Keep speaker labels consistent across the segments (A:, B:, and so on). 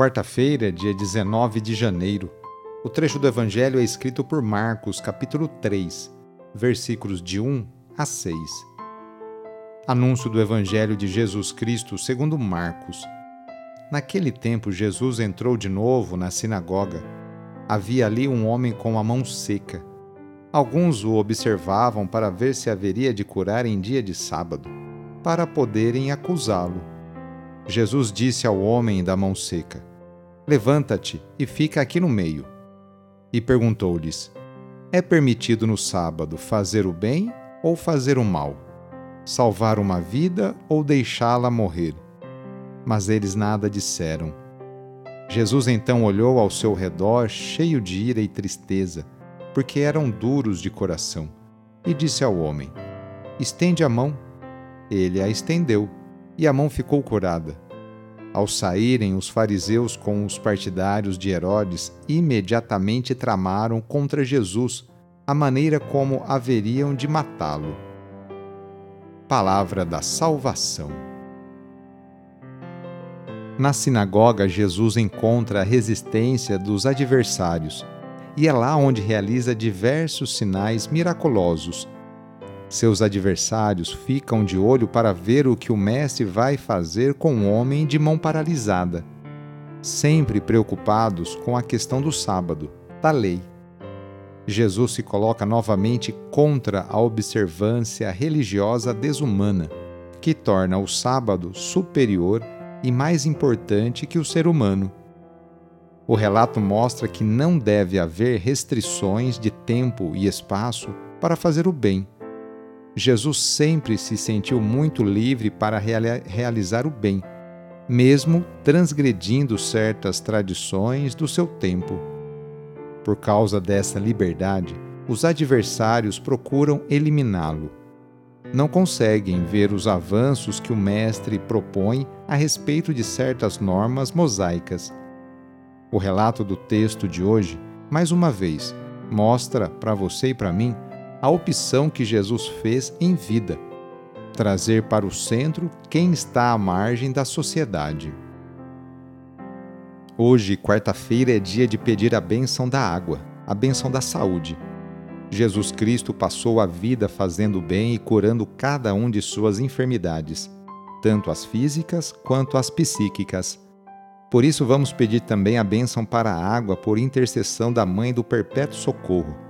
A: Quarta-feira, dia 19 de janeiro. O trecho do Evangelho é escrito por Marcos, capítulo 3, versículos de 1 a 6. Anúncio do Evangelho de Jesus Cristo segundo Marcos. Naquele tempo, Jesus entrou de novo na sinagoga. Havia ali um homem com a mão seca. Alguns o observavam para ver se haveria de curar em dia de sábado, para poderem acusá-lo. Jesus disse ao homem da mão seca: Levanta-te e fica aqui no meio. E perguntou-lhes: É permitido no sábado fazer o bem ou fazer o mal? Salvar uma vida ou deixá-la morrer? Mas eles nada disseram. Jesus então olhou ao seu redor, cheio de ira e tristeza porque eram duros de coração, e disse ao homem: Estende a mão. Ele a estendeu, e a mão ficou curada. Ao saírem, os fariseus com os partidários de Herodes imediatamente tramaram contra Jesus a maneira como haveriam de matá-lo. Palavra da Salvação. Na sinagoga, Jesus encontra a resistência dos adversários e é lá onde realiza diversos sinais miraculosos. Seus adversários ficam de olho para ver o que o Mestre vai fazer com o homem de mão paralisada, sempre preocupados com a questão do sábado, da lei. Jesus se coloca novamente contra a observância religiosa desumana, que torna o sábado superior e mais importante que o ser humano o relato mostra que não deve haver restrições de tempo e espaço para fazer o bem. Jesus sempre se sentiu muito livre para realizar o bem, mesmo transgredindo certas tradições do seu tempo. Por causa dessa liberdade, os adversários procuram eliminá-lo. Não conseguem ver os avanços que o Mestre propõe a respeito de certas normas mosaicas o relato do texto de hoje, mais uma vez, mostra para você e para mim a opção que Jesus fez em vida: trazer para o centro quem está à margem da sociedade. Hoje, quarta-feira, é dia de pedir a bênção da água, a bênção da saúde. Jesus Cristo passou a vida fazendo bem e curando cada um de suas enfermidades, tanto as físicas quanto as psíquicas por isso, vamos pedir também a bênção para a água por intercessão da Mãe do Perpétuo Socorro.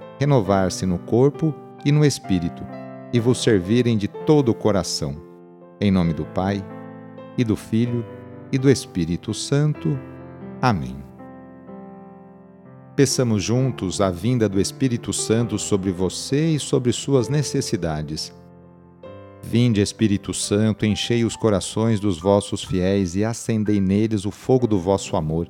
A: renovar-se no corpo e no espírito, e vos servirem de todo o coração. Em nome do Pai, e do Filho, e do Espírito Santo. Amém. Peçamos juntos a vinda do Espírito Santo sobre você e sobre suas necessidades Vinde, Espírito Santo, enchei os corações dos vossos fiéis e acendei neles o fogo do vosso amor.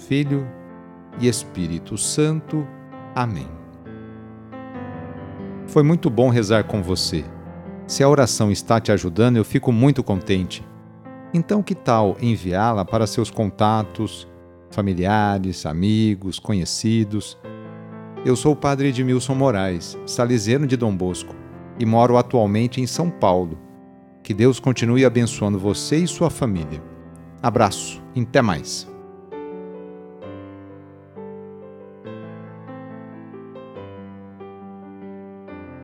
A: Filho e Espírito Santo. Amém. Foi muito bom rezar com você. Se a oração está te ajudando, eu fico muito contente. Então, que tal enviá-la para seus contatos, familiares, amigos, conhecidos. Eu sou o padre Edmilson Moraes, salesiano de Dom Bosco, e moro atualmente em São Paulo. Que Deus continue abençoando você e sua família. Abraço, até mais.